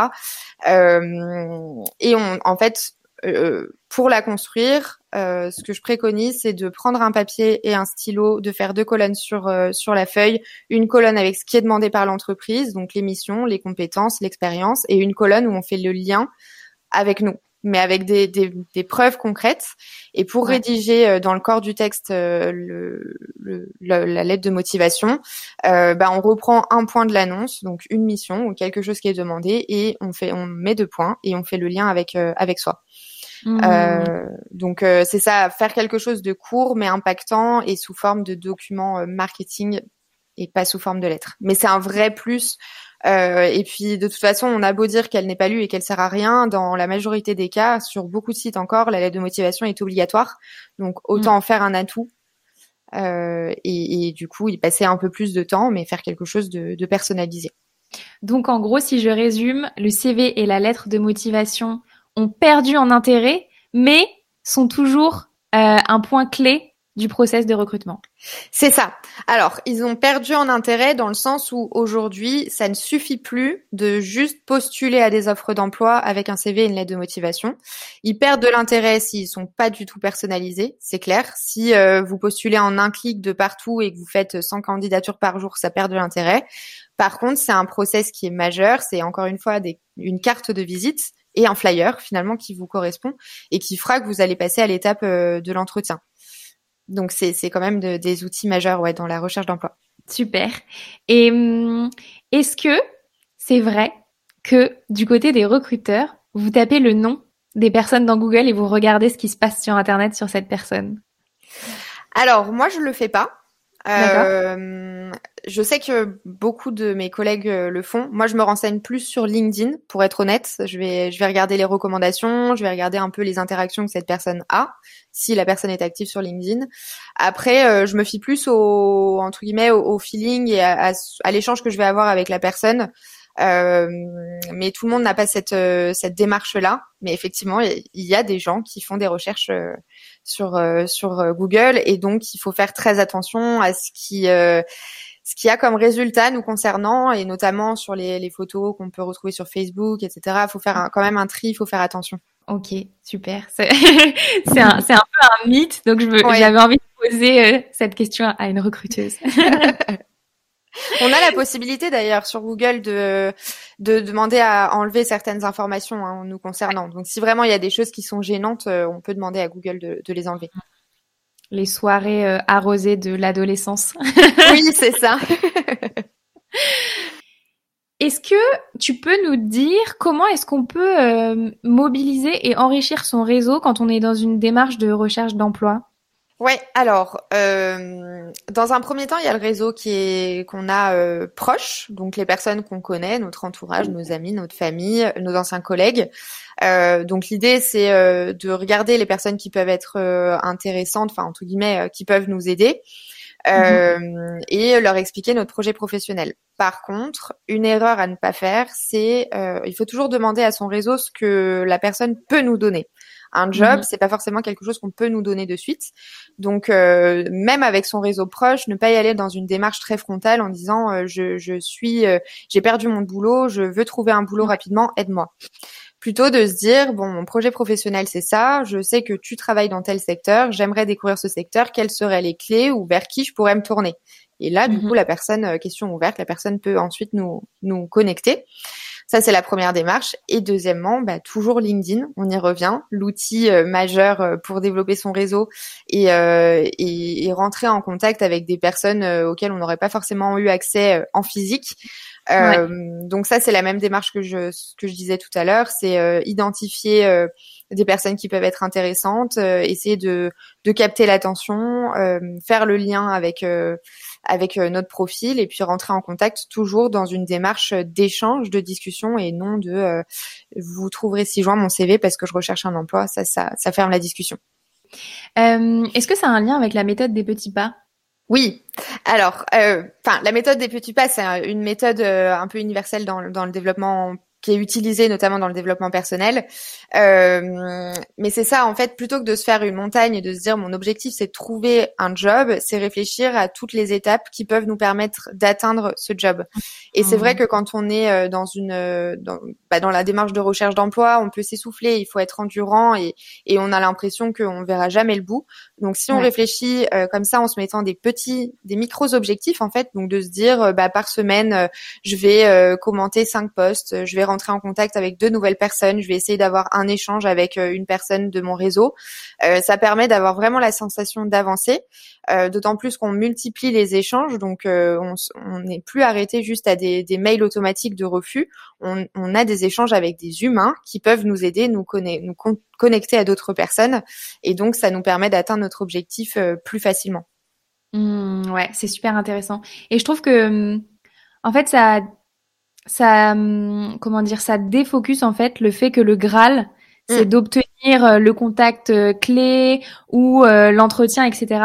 Euh, et on, en fait, euh, pour la construire, euh, ce que je préconise, c'est de prendre un papier et un stylo, de faire deux colonnes sur euh, sur la feuille, une colonne avec ce qui est demandé par l'entreprise, donc les missions, les compétences, l'expérience, et une colonne où on fait le lien avec nous mais avec des, des, des, preuves concrètes. Et pour rédiger euh, dans le corps du texte euh, le, le, la lettre de motivation, euh, bah, on reprend un point de l'annonce, donc une mission ou quelque chose qui est demandé, et on fait, on met deux points et on fait le lien avec euh, avec soi. Mmh. donc c'est ça, faire quelque chose de court mais impactant et sous forme de document marketing et pas sous forme de lettre. Mais c'est un vrai plus euh, et puis de toute façon, on a beau dire qu'elle n'est pas lue et qu'elle sert à rien, dans la majorité des cas, sur beaucoup de sites encore, la lettre de motivation est obligatoire. Donc autant mm. en faire un atout. Euh, et, et, du coup, y passer un peu plus de temps, mais faire quelque chose de, de personnalisé. Donc en gros, si je résume, le CV et la lettre de motivation ont perdu en intérêt, mais sont toujours euh, un point clé du process de recrutement. C'est ça. Alors, ils ont perdu en intérêt dans le sens où aujourd'hui, ça ne suffit plus de juste postuler à des offres d'emploi avec un CV et une lettre de motivation. Ils perdent de l'intérêt s'ils sont pas du tout personnalisés, c'est clair. Si euh, vous postulez en un clic de partout et que vous faites 100 candidatures par jour, ça perd de l'intérêt. Par contre, c'est un process qui est majeur. C'est encore une fois des, une carte de visite et un flyer finalement qui vous correspond et qui fera que vous allez passer à l'étape euh, de l'entretien. Donc c'est c'est quand même des outils majeurs ouais dans la recherche d'emploi. Super. Et hum, est-ce que c'est vrai que du côté des recruteurs, vous tapez le nom des personnes dans Google et vous regardez ce qui se passe sur Internet sur cette personne? Alors moi je le fais pas. Euh, je sais que beaucoup de mes collègues euh, le font. Moi, je me renseigne plus sur LinkedIn, pour être honnête. Je vais, je vais regarder les recommandations, je vais regarder un peu les interactions que cette personne a, si la personne est active sur LinkedIn. Après, euh, je me fie plus au, entre guillemets, au, feeling et à, à l'échange que je vais avoir avec la personne. Euh, mais tout le monde n'a pas cette euh, cette démarche là. Mais effectivement, il y a des gens qui font des recherches euh, sur sur Google et donc il faut faire très attention à ce qui ce qu'il y a comme résultat nous concernant et notamment sur les, les photos qu'on peut retrouver sur Facebook, etc. Il faut faire quand même un tri, il faut faire attention. Ok, super. C'est un, peu un mythe, donc j'avais envie de poser cette question à une recruteuse. On a la possibilité d'ailleurs sur Google de, de demander à enlever certaines informations hein, nous concernant. Donc si vraiment il y a des choses qui sont gênantes, euh, on peut demander à Google de, de les enlever. Les soirées euh, arrosées de l'adolescence. oui, c'est ça. Est-ce que tu peux nous dire comment est-ce qu'on peut euh, mobiliser et enrichir son réseau quand on est dans une démarche de recherche d'emploi? Ouais, alors euh, dans un premier temps, il y a le réseau qui est qu'on a euh, proche, donc les personnes qu'on connaît, notre entourage, nos amis, notre famille, nos anciens collègues. Euh, donc l'idée c'est euh, de regarder les personnes qui peuvent être intéressantes, enfin entre guillemets, qui peuvent nous aider. Mhm. et leur expliquer notre projet professionnel. Par contre, une erreur à ne pas faire, c'est il faut toujours demander à son réseau ce que la personne peut nous donner. Un job, mhm. c'est pas forcément quelque chose qu'on peut nous donner de suite. Donc, euh, même avec son réseau proche, ne pas y aller dans une démarche très frontale en disant euh, je, je suis, euh, j'ai perdu mon boulot, je veux trouver un boulot rapidement, aide-moi. Plutôt de se dire bon, mon projet professionnel c'est ça, je sais que tu travailles dans tel secteur, j'aimerais découvrir ce secteur, quelles seraient les clés ou vers qui je pourrais me tourner? Et là, du mhm. coup, la personne, question ouverte, la personne peut ensuite nous nous connecter. Ça, c'est la première démarche. Et deuxièmement, bah, toujours LinkedIn, on y revient, l'outil euh, majeur euh, pour développer son réseau et, euh, et, et, rentrer en contact avec des personnes auxquelles on n'aurait pas forcément eu accès en physique. Donc ça, c'est la même démarche que je que je disais tout à l'heure, c'est identifier des personnes qui peuvent être intéressantes, essayer de de capter l'attention, faire le lien avec avec euh, notre profil et puis rentrer en contact toujours dans une démarche d'échange, de discussion et non de euh, vous trouverez si joint mon CV parce que je recherche un emploi. Ça, ça, ça ferme la discussion. Euh, Est-ce que ça a un lien avec la méthode des petits pas? Oui. Alors, enfin, la méthode des petits pas, c'est une méthode un peu universelle dans, dans le développement qui est utilisé notamment dans le développement personnel. Euh, mais c'est ça, en fait, plutôt que de se faire une montagne et de se dire mon objectif c'est de trouver un job, c'est réfléchir à toutes les étapes qui peuvent nous permettre d'atteindre ce job. Et c'est vrai mmh. que quand on est euh, dans une dans, bah, dans la démarche de recherche d'emploi, on peut s'essouffler, il faut être endurant et, et on a l'impression qu'on verra jamais le bout. Donc si on réfléchit euh, comme ça en se mettant des petits, des micros objectifs en fait, donc de se dire bah par semaine je vais commenter cinq posts, je vais rentrer en contact avec deux nouvelles personnes, je vais essayer d'avoir un échange avec euh, une personne de mon réseau. Euh, ça permet d'avoir vraiment la sensation d'avancer, euh, d'autant plus qu'on multiplie les échanges, donc on n'est plus arrêté juste à des, mails automatiques de refus. On, a des échanges avec des humains qui peuvent nous aider, nous, nous connecter à d'autres personnes, et donc ça nous permet d'atteindre notre objectif plus facilement. Mmh, ouais, c'est super intéressant. Et je trouve que, en fait, ça ça hum, comment dire ça défocus en fait le fait que le Graal c'est mm. d'obtenir euh, le contact euh, clé ou euh, l'entretien etc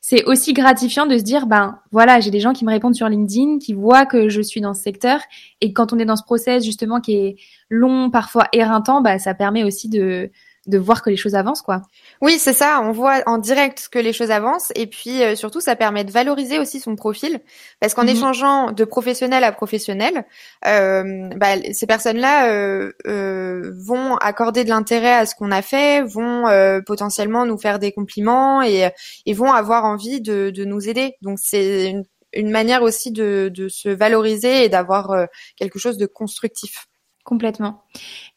c'est aussi gratifiant de se dire ben voilà j'ai des gens qui me répondent sur LinkedIn qui voient que je suis dans ce secteur et quand on est dans ce process justement qui est long parfois éreintant bah ça permet aussi de de voir que les choses avancent, quoi. Oui, c'est ça. On voit en direct que les choses avancent, et puis euh, surtout, ça permet de valoriser aussi son profil, parce qu'en mhm. échangeant de professionnel à professionnel, euh, bah, ces personnes-là euh, euh, vont accorder de l'intérêt à ce qu'on a fait, vont euh, potentiellement nous faire des compliments et, et vont avoir envie de, de nous aider. Donc c'est une, une, manière aussi de, de se valoriser et d'avoir quelque chose de constructif. Complètement.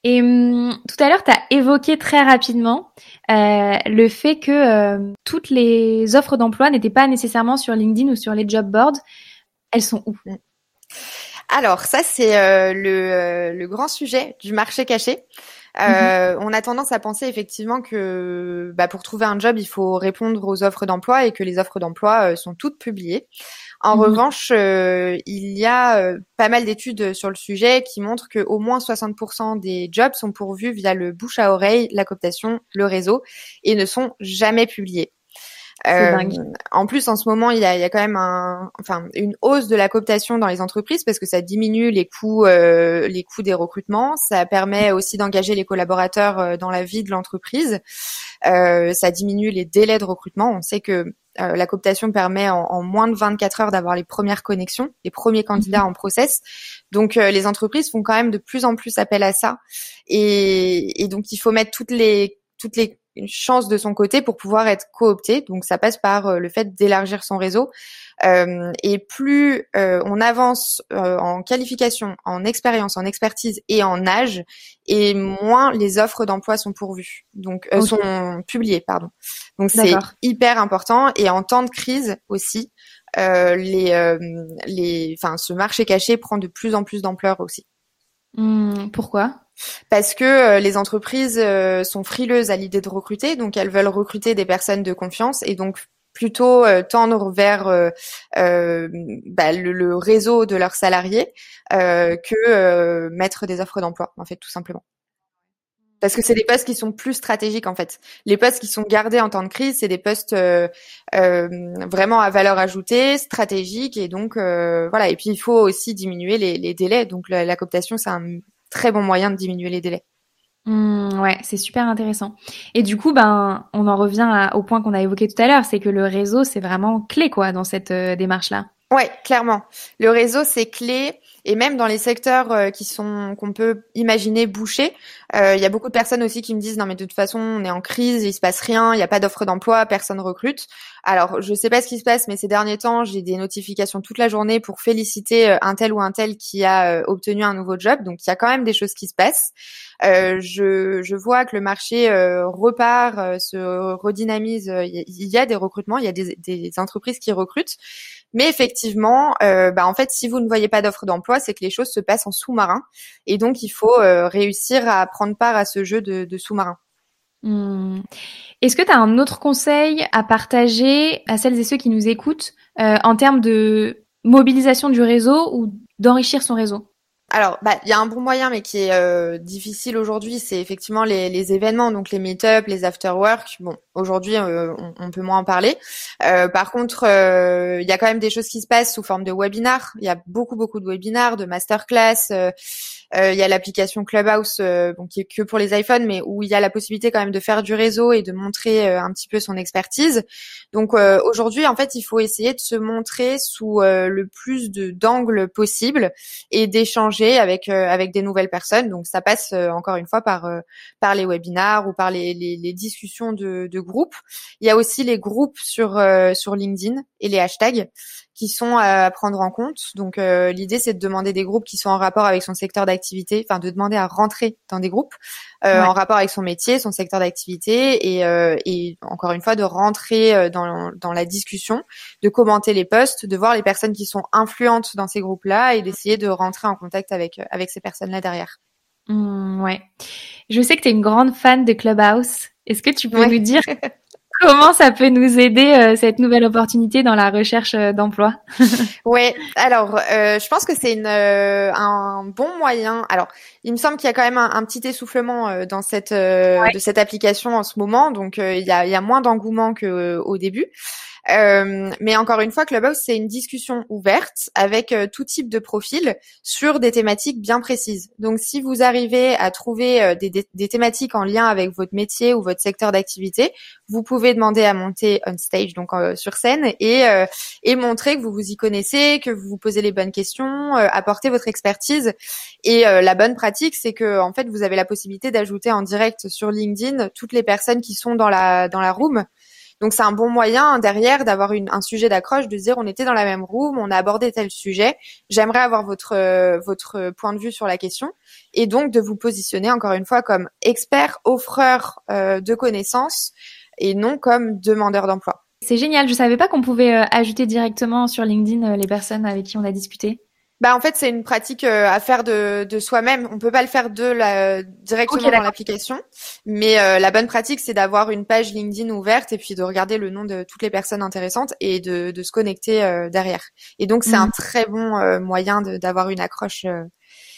Et hum, tout à l'heure, tu as évoqué très rapidement euh, le fait que euh, toutes les offres d'emploi n'étaient pas nécessairement sur LinkedIn ou sur les job boards. Elles sont où? Alors, ça, c'est euh, le, le, grand sujet du marché caché. Euh, mhm. On a tendance à penser effectivement que bah, pour trouver un job, il faut répondre aux offres d'emploi et que les offres d'emploi sont toutes publiées. En mhm. revanche, euh, il y a euh, pas mal d'études sur le sujet qui montrent que au moins 60% des jobs sont pourvus via le bouche à oreille, la cooptation, le réseau et ne sont jamais publiés. Euh, en plus, en ce moment, il y a, il y a quand même un, enfin, une hausse de la cooptation dans les entreprises parce que ça diminue les coûts, euh, les coûts des recrutements. Ça permet aussi d'engager les collaborateurs dans la vie de l'entreprise. Euh, ça diminue les délais de recrutement. On sait que euh, la cooptation permet en, moins de 24 heures d'avoir les premières connexions, les premiers candidats mhm. en process. Donc euh, les entreprises font quand même de plus en plus appel à ça. Et, et donc il faut mettre toutes les toutes les chances de son côté pour pouvoir être coopté. Donc ça passe par euh, le fait d'élargir son réseau. Euh, et plus euh, on avance euh, en qualification, en expérience, en expertise et en âge, et moins les offres d'emploi sont pourvues, donc sont publiées, pardon. Donc c'est hyper important. Et en temps de crise aussi, les, les, enfin, ce marché caché prend de plus en plus d'ampleur aussi. Mmh, pourquoi? Parce que les entreprises sont frileuses à l'idée de recruter, donc elles veulent recruter des personnes de confiance et donc plutôt euh, tendre vers euh, euh, bah, le, réseau de leurs salariés que mettre des offres d'emploi, en fait, tout simplement. Parce que c'est des postes qui sont plus stratégiques en fait. Les postes qui sont gardés en temps de crise, c'est des postes vraiment à valeur ajoutée, stratégiques et donc voilà. Et puis il faut aussi diminuer les, délais. Donc la, la cooptation, c'est un très bon moyen de diminuer les délais. Mmh, ouais, c'est super intéressant. Et du coup, ben, on en revient au point qu'on a évoqué tout à l'heure, c'est que le réseau, c'est vraiment clé, quoi, dans cette euh, démarche-là. Ouais, clairement. Le réseau, c'est clé. Et même dans les secteurs euh, qui sont qu'on peut imaginer bouchés, euh, il y a beaucoup de personnes aussi qui me disent non mais de toute façon on est en crise, il se passe rien, il n'y a pas d'offre d'emploi, personne recrute. Alors je sais pas ce qui se passe, mais ces derniers temps j'ai des notifications toute la journée pour féliciter un tel ou un tel qui a obtenu un nouveau job. Donc il y a quand même des choses qui se passent. Euh, je, vois que le marché euh, repart, euh, se redynamise. Il y a des recrutements, il y a des, des entreprises qui recrutent. Mais effectivement, bah en fait, si vous ne voyez pas d'offre d'emploi, c'est que les choses se passent en sous-marin. Et donc, il faut réussir à prendre part à ce jeu de, de sous-marin. Hmm. Est-ce que tu as un autre conseil à partager à celles et ceux qui nous écoutent en termes de mobilisation du réseau ou d'enrichir son réseau? Alors, bah, il y a un bon moyen, mais qui est euh, difficile aujourd'hui, c'est effectivement les, événements, donc les meet-up, les after-work. Bon, aujourd'hui, euh, on, peut moins en parler. Euh, par contre, il y a quand même des choses qui se passent sous forme de webinars. Il y a beaucoup, beaucoup de webinars, de masterclass. Il y a l'application Clubhouse, bon, qui est que pour les iPhones, mais où il y a la possibilité quand même de faire du réseau et de montrer un petit peu son expertise. Donc aujourd'hui, en fait, il faut essayer de se montrer sous le plus d'angles possible et d'échanger avec avec des nouvelles personnes. Donc ça passe encore une fois par par les webinars ou par les, les, les discussions de, de groupe. Il y a aussi les groupes sur sur LinkedIn et les hashtags qui sont à prendre en compte. Donc euh, l'idée c'est de demander des groupes qui sont en rapport avec son secteur d'activité, enfin de demander à rentrer dans des groupes euh, en rapport avec son métier, son secteur d'activité et, euh, et encore une fois de rentrer dans, dans la discussion, de commenter les posts, de voir les personnes qui sont influentes dans ces groupes-là et d'essayer de rentrer en contact avec avec ces personnes-là derrière. Mmh, ouais. Je sais que tu es une grande fan de Clubhouse. Est-ce que tu peux nous dire Comment ça peut nous aider euh, cette nouvelle opportunité dans la recherche euh, d'emploi? Ouais, alors euh, je pense que c'est une un bon moyen. Alors, il me semble qu'il y a quand même un, petit essoufflement dans cette de cette application en ce moment, donc il y a, y a moins d'engouement que au début. Euh, mais encore une fois, Clubhouse, c'est une discussion ouverte avec euh, tout type de profil sur des thématiques bien précises. Donc, si vous arrivez à trouver euh, des, thématiques en lien avec votre métier ou votre secteur d'activité, vous pouvez demander à monter on stage, donc sur scène, et, et montrer que vous vous y connaissez, que vous vous posez les bonnes questions, apporter votre expertise. Et la bonne pratique, c'est que en fait, vous avez la possibilité d'ajouter en direct sur LinkedIn toutes les personnes qui sont dans la dans la room. Donc c'est un bon moyen derrière d'avoir un sujet d'accroche, de dire on était dans la même room, on a abordé tel sujet, j'aimerais avoir votre euh, votre point de vue sur la question et donc de vous positionner encore une fois comme expert offreur euh, de connaissances et non comme demandeur d'emploi. C'est génial, je savais pas qu'on pouvait euh, ajouter directement sur LinkedIn les personnes avec qui on a discuté. Bah en fait c'est une pratique euh, à faire de, de soi-même. On peut pas le faire de la directement dans l'application, mais euh, la bonne pratique c'est d'avoir une page LinkedIn ouverte et puis de regarder le nom de toutes les personnes intéressantes et de, de se connecter euh, derrière. Et donc c'est un mhm. très bon moyen d'avoir une accroche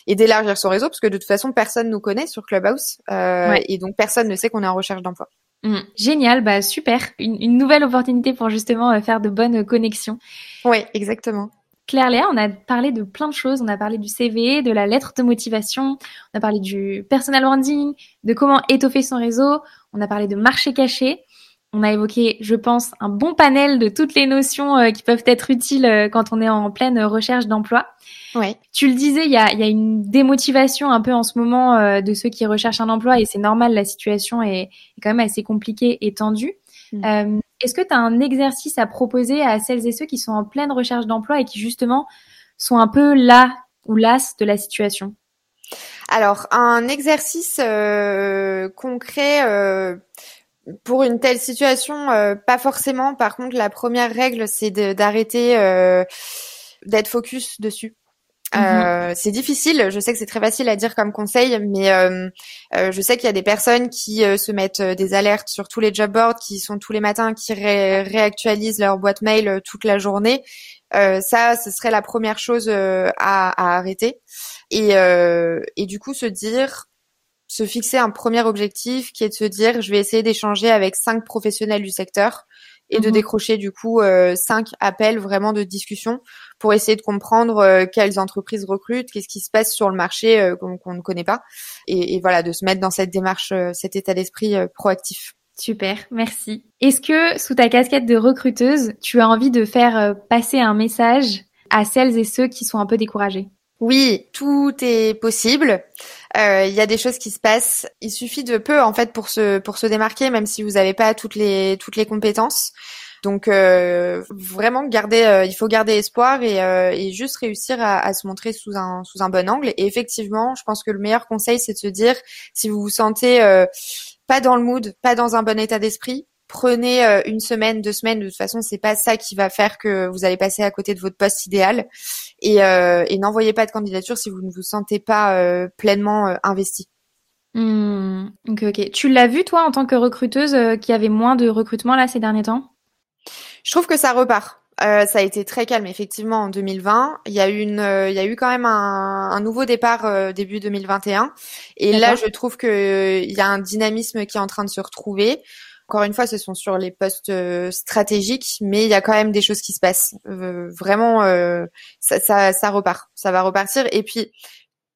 et d'élargir son réseau parce que de toute façon personne nous connaît sur Clubhouse et donc personne ne sait qu'on est en recherche d'emploi. Mhm. Génial, bah super, une, une, nouvelle opportunité pour justement faire de bonnes connexions. Oui, exactement. Claire Léa, on a parlé de plein de choses. On a parlé du CV, de la lettre de motivation, on a parlé du personal branding, de comment étoffer son réseau, on a parlé de marché caché. On a évoqué, je pense, un bon panel de toutes les notions euh, qui peuvent être utiles euh, quand on est en pleine recherche d'emploi. Ouais. Tu le disais, il y a, y a, une démotivation un peu en ce moment euh, de ceux qui recherchent un emploi et c'est normal, la situation est, quand même assez compliquée et tendue. Mm. Est-ce que tu as un exercice à proposer à celles et ceux qui sont en pleine recherche d'emploi et qui justement sont un peu là ou las de la situation? Alors, un exercice euh, concret euh, pour une telle situation, euh, pas forcément. Par contre, la première règle, c'est d'arrêter d'être focus dessus. Mhm. Euh, c'est difficile. Je sais que c'est très facile à dire comme conseil, mais euh, euh, je sais qu'il y a des personnes qui se mettent des alertes sur tous les job boards, qui sont tous les matins, qui réactualisent leur boîte mail toute la journée. ça, ce serait la première chose à, à, arrêter. Et, et du coup, se dire, se fixer un premier objectif qui est de se dire, je vais essayer d'échanger avec cinq professionnels du secteur et de mhm. décrocher du coup euh, cinq appels vraiment de discussion pour essayer de comprendre euh, quelles entreprises recrutent, qu'est-ce qui se passe sur le marché euh, qu'on ne connaît pas, et, et, voilà de se mettre dans cette démarche, cet état d'esprit proactif. Super, merci. Est-ce que sous ta casquette de recruteuse, tu as envie de faire passer un message à celles et ceux qui sont un peu découragés? Oui, tout est possible. Euh, il y a des choses qui se passent. Il suffit de peu en fait pour se pour se démarquer, même si vous n'avez pas toutes les toutes les compétences. Donc euh, vraiment garder, euh, il faut garder espoir et, et juste réussir à, à, se montrer sous un sous un bon angle. Et effectivement, je pense que le meilleur conseil c'est de se dire si vous vous sentez pas dans le mood, pas dans un bon état d'esprit, prenez euh, une semaine, deux semaines. De toute façon, c'est pas ça qui va faire que vous allez passer à côté de votre poste idéal. Et, euh, et n'envoyez pas de candidature si vous ne vous sentez pas euh, pleinement investi. Mmh, ok, ok. Tu l'as vu toi en tant que recruteuse qu'il y avait moins de recrutement là ces derniers temps? Je trouve que ça repart. Euh, ça a été très calme effectivement en 2020. Il y a eu une, il y a eu quand même un, un nouveau départ début 2021. Et là, je trouve que il y a un dynamisme qui est en train de se retrouver. Encore une fois, ce sont sur les postes euh, stratégiques, mais il y a quand même des choses qui se passent. Euh, vraiment, euh, ça, ça, ça repart, ça va repartir. Et puis,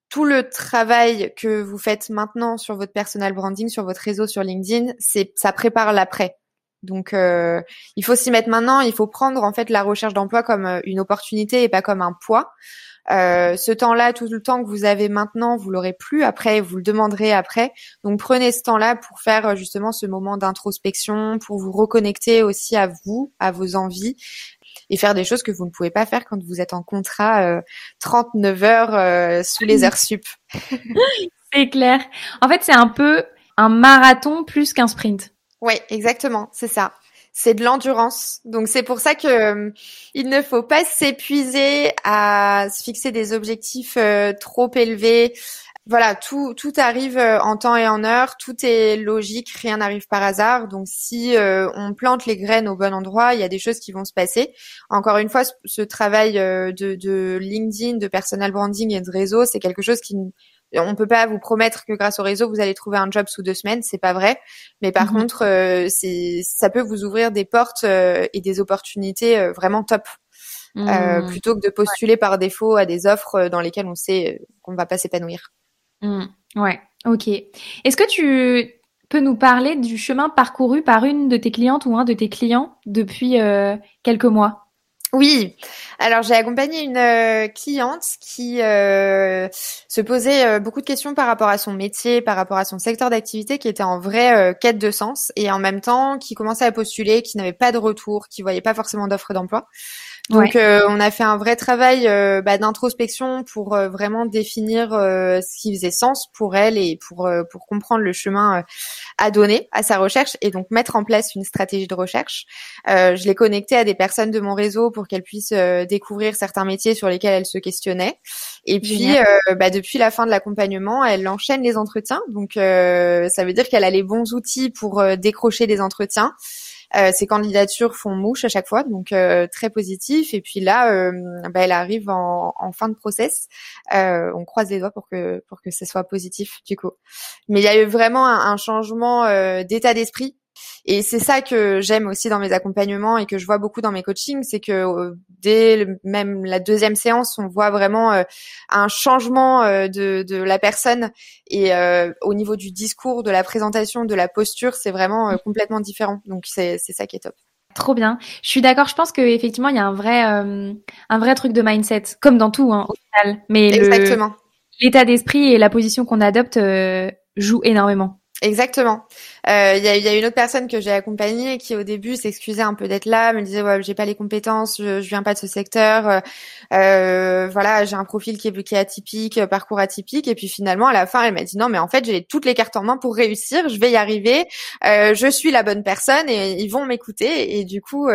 tout le travail que vous faites maintenant sur votre personal branding, sur votre réseau, sur LinkedIn, c'est ça prépare l'après. Donc, euh, il faut s'y mettre maintenant. Il faut prendre en fait la recherche d'emploi comme euh, une opportunité et pas comme un poids. Euh, ce temps-là, tout le temps que vous avez maintenant, vous l'aurez plus après, vous le demanderez après. Donc prenez ce temps-là pour faire justement ce moment d'introspection, pour vous reconnecter aussi à vous, à vos envies et faire des choses que vous ne pouvez pas faire quand vous êtes en contrat 39 heures sous les heures sup. c'est clair. En fait, c'est un peu un marathon plus qu'un sprint. Oui, exactement, c'est ça. C'est de l'endurance. Donc c'est pour ça que euh, il ne faut pas s'épuiser à se fixer des objectifs euh, trop élevés. Voilà, tout tout arrive euh, en temps et en heure, tout est logique, rien n'arrive par hasard. Donc si on plante les graines au bon endroit, il y a des choses qui vont se passer. Encore une fois, ce, travail de, de LinkedIn, de personal branding et de réseau, c'est quelque chose qui on peut pas vous promettre que grâce au réseau vous allez trouver un job sous deux semaines, c'est pas vrai. Mais par mhm. contre, euh, ça peut vous ouvrir des portes euh, et des opportunités euh, vraiment top. Mhm. plutôt que de postuler par défaut à des offres dans lesquelles on sait qu'on va pas s'épanouir. Mhm. Ouais, ok. Est-ce que tu peux nous parler du chemin parcouru par une de tes clientes ou un de tes clients depuis quelques mois? Oui, alors j'ai accompagné une euh, cliente qui euh, se posait euh, beaucoup de questions par rapport à son métier, par rapport à son secteur d'activité, qui était en vraie quête de sens et en même temps qui commençait à postuler, qui n'avait pas de retour, qui voyait pas forcément d'offres d'emploi. Donc euh, on a fait un vrai travail euh, bah, d'introspection pour euh, vraiment définir ce qui faisait sens pour elle et pour pour comprendre le chemin à donner à sa recherche et donc mettre en place une stratégie de recherche. je l'ai connectée à des personnes de mon réseau pour qu'elles puissent découvrir certains métiers sur lesquels elle se questionnait. Et puis bah, depuis la fin de l'accompagnement, elle enchaîne les entretiens. Donc ça veut dire qu'elle a les bons outils pour décrocher des entretiens. Euh, ces candidatures font mouche à chaque fois, donc euh, très positif. Et puis là, euh, bah, elle arrive en, en, fin de process. on croise les doigts pour que pour que ce soit positif du coup. Mais il y a eu vraiment un, un changement d'état d'esprit et c'est ça que j'aime aussi dans mes accompagnements et que je vois beaucoup dans mes coachings, c'est que euh, dès même la deuxième séance, on voit vraiment euh, un changement euh, de, de, la personne et au niveau du discours, de la présentation, de la posture, c'est vraiment complètement différent. Donc c'est ça qui est top. Trop bien. Je suis d'accord. Je pense que effectivement, il y a un vrai, un vrai truc de mindset, comme dans tout, hein, au final. Mais exactement. L'état d'esprit et la position qu'on adopte jouent énormément. Exactement. Il euh, y, a, y, a, une autre personne que j'ai accompagnée qui au début s'excusait un peu d'être là, me disait ouais j'ai pas les compétences, je, je viens pas de ce secteur, euh, euh voilà j'ai un profil qui est, qui est atypique, euh, parcours atypique et puis finalement à la fin elle m'a dit non mais en fait j'ai toutes les cartes en main pour réussir, je vais y arriver, euh, je suis la bonne personne et ils vont m'écouter et du coup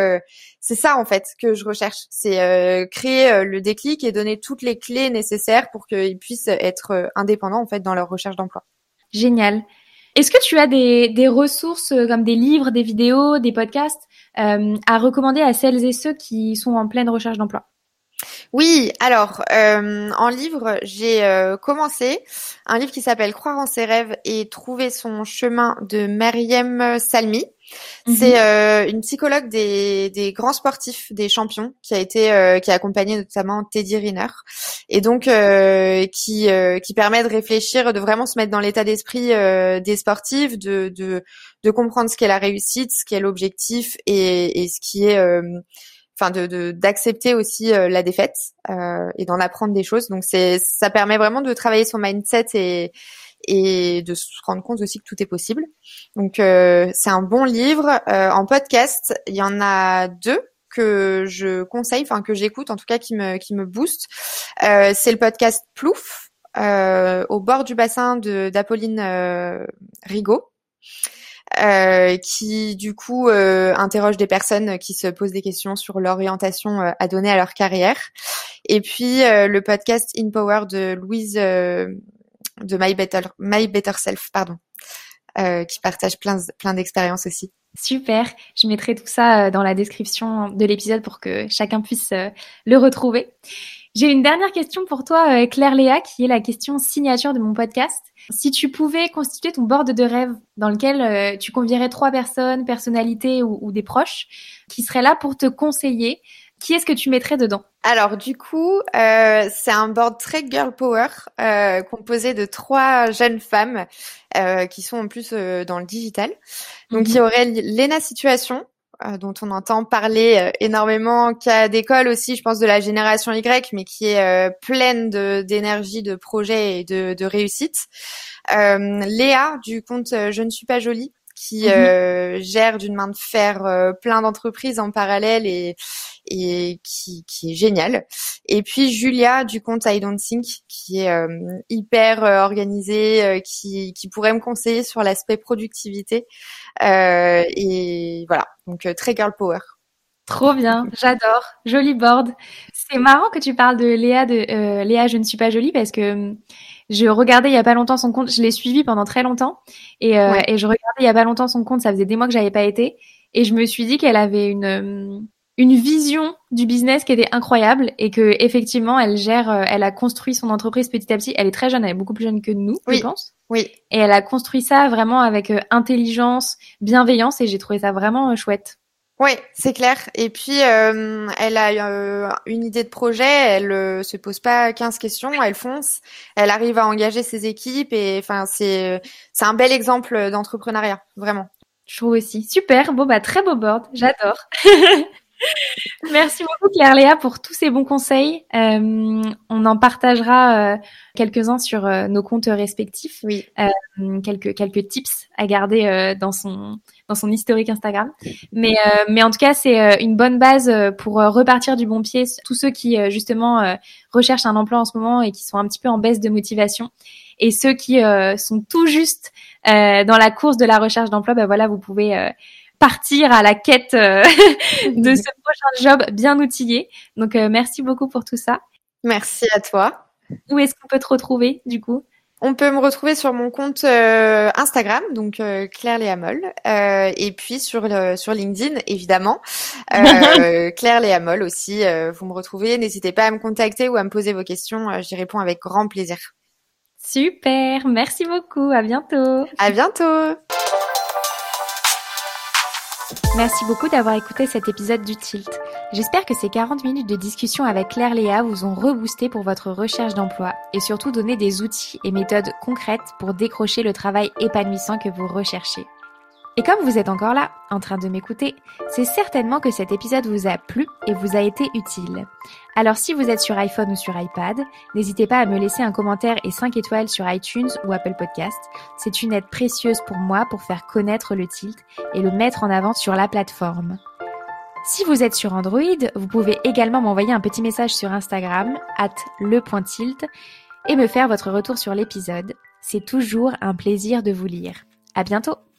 c'est ça en fait que je recherche, c'est créer le déclic et donner toutes les clés nécessaires pour qu'ils puissent être indépendants en fait dans leur recherche d'emploi. Génial. Est-ce que tu as des, ressources euh, comme des livres, des vidéos, des podcasts euh, à recommander à celles et ceux qui sont en pleine recherche d'emploi? Oui, alors euh, en livre, j'ai commencé un livre qui s'appelle Croire en ses rêves et trouver son chemin de Meriem Salmi. Mhm. C'est euh, une psychologue des, des, grands sportifs, des champions, qui a été qui a accompagné notamment Teddy Riner et donc qui qui permet de réfléchir, de vraiment se mettre dans l'état d'esprit des sportifs, de, de de comprendre ce qu'est la réussite, ce qu'est l'objectif et, et ce qui est enfin de d'accepter aussi euh, la défaite euh, et d'en apprendre des choses. Donc c'est ça permet vraiment de travailler son mindset et et de se rendre compte aussi que tout est possible. Donc euh, c'est un bon livre. en podcast, il y en a deux que je conseille, enfin que j'écoute en tout cas qui me qui me booste. c'est le podcast Plouf au bord du bassin de d'Apolline Rigaud. Euh, qui du coup euh, interroge des personnes qui se posent des questions sur l'orientation euh, à donner à leur carrière. Et puis le podcast In Power de Louise de My Better My Better Self, pardon, qui partage plein plein d'expériences aussi. Super, je mettrai tout ça dans la description de l'épisode pour que chacun puisse le retrouver. J'ai une dernière question pour toi, Claire Léa, qui est la question signature de mon podcast. Si tu pouvais constituer ton board de rêve dans lequel euh, tu convierais trois personnes, personnalités ou, des proches, qui seraient là pour te conseiller Qui est-ce que tu mettrais dedans? Alors du coup, euh, c'est un board très girl power euh, composé de trois jeunes femmes euh, qui sont en plus euh, dans le digital. Donc il y aurait Lena Situation, euh, dont on entend parler euh, énormément, qui a d'école aussi, je pense, de la génération Y, mais qui est euh, pleine d'énergie, de, projets et de, de réussite. Léa du compte Je ne suis pas jolie, qui mhm. gère d'une main de fer plein d'entreprises en parallèle et, et qui, qui est génial. Et puis Julia du compte I Don't Think, qui est hyper organisée, qui, qui pourrait me conseiller sur l'aspect productivité. et voilà, donc euh, très girl power. Trop bien, j'adore. Joli board. C'est marrant que tu parles de Léa de euh, Léa, je ne suis pas jolie parce que je regardais il y a pas longtemps son compte, je l'ai suivi pendant très longtemps et, euh, et je regardais il y a pas longtemps son compte, ça faisait des mois que j'avais pas été et je me suis dit qu'elle avait une hum, une vision du business qui était incroyable et que effectivement elle gère, elle a construit son entreprise petit à petit. Elle est très jeune, elle est beaucoup plus jeune que nous, je pense. Oui. Et elle a construit ça vraiment avec intelligence, bienveillance et j'ai trouvé ça vraiment chouette. Oui, c'est clair. Et puis, euh, elle a euh, une idée de projet, elle euh, se pose pas 15 questions, elle fonce, elle arrive à engager ses équipes et enfin c'est c'est un bel exemple d'entrepreneuriat, vraiment. Je trouve aussi. Super, bon bah très beau board, j'adore. Merci beaucoup Claire Léa pour tous ces bons conseils. Euh, on en partagera euh, quelques-uns sur euh, nos comptes respectifs. Oui. quelques quelques tips à garder dans son dans son historique Instagram. Mais mais en tout cas c'est une bonne base pour repartir du bon pied. Tous ceux qui justement recherchent un emploi en ce moment et qui sont un petit peu en baisse de motivation et ceux qui sont tout juste dans la course de la recherche d'emploi, ben voilà vous pouvez partir à la quête euh, de ce prochain job bien outillé. Donc euh, merci beaucoup pour tout ça. Merci à toi. Où est-ce qu'on peut te retrouver du coup? On peut me retrouver sur mon compte euh, Instagram, donc Claire Léa Moll, et puis sur sur LinkedIn évidemment, Claire Léa Moll aussi. vous me retrouvez. N'hésitez pas à me contacter ou à me poser vos questions. J'y réponds avec grand plaisir. Super, merci beaucoup. À bientôt. À bientôt. Merci beaucoup d'avoir écouté cet épisode du Tilt. J'espère que ces 40 minutes de discussion avec Claire Léa vous ont reboosté pour votre recherche d'emploi et surtout donné des outils et méthodes concrètes pour décrocher le travail épanouissant que vous recherchez. Et comme vous êtes encore là, en train de m'écouter, c'est certainement que cet épisode vous a plu et vous a été utile. Alors si vous êtes sur iPhone ou sur iPad, n'hésitez pas à me laisser un commentaire et 5 étoiles sur iTunes ou Apple Podcast. C'est une aide précieuse pour moi pour faire connaître le tilt et le mettre en avant sur la plateforme. Si vous êtes sur Android, vous pouvez également m'envoyer un petit message sur Instagram, at le.tilt, et me faire votre retour sur l'épisode. C'est toujours un plaisir de vous lire. À bientôt!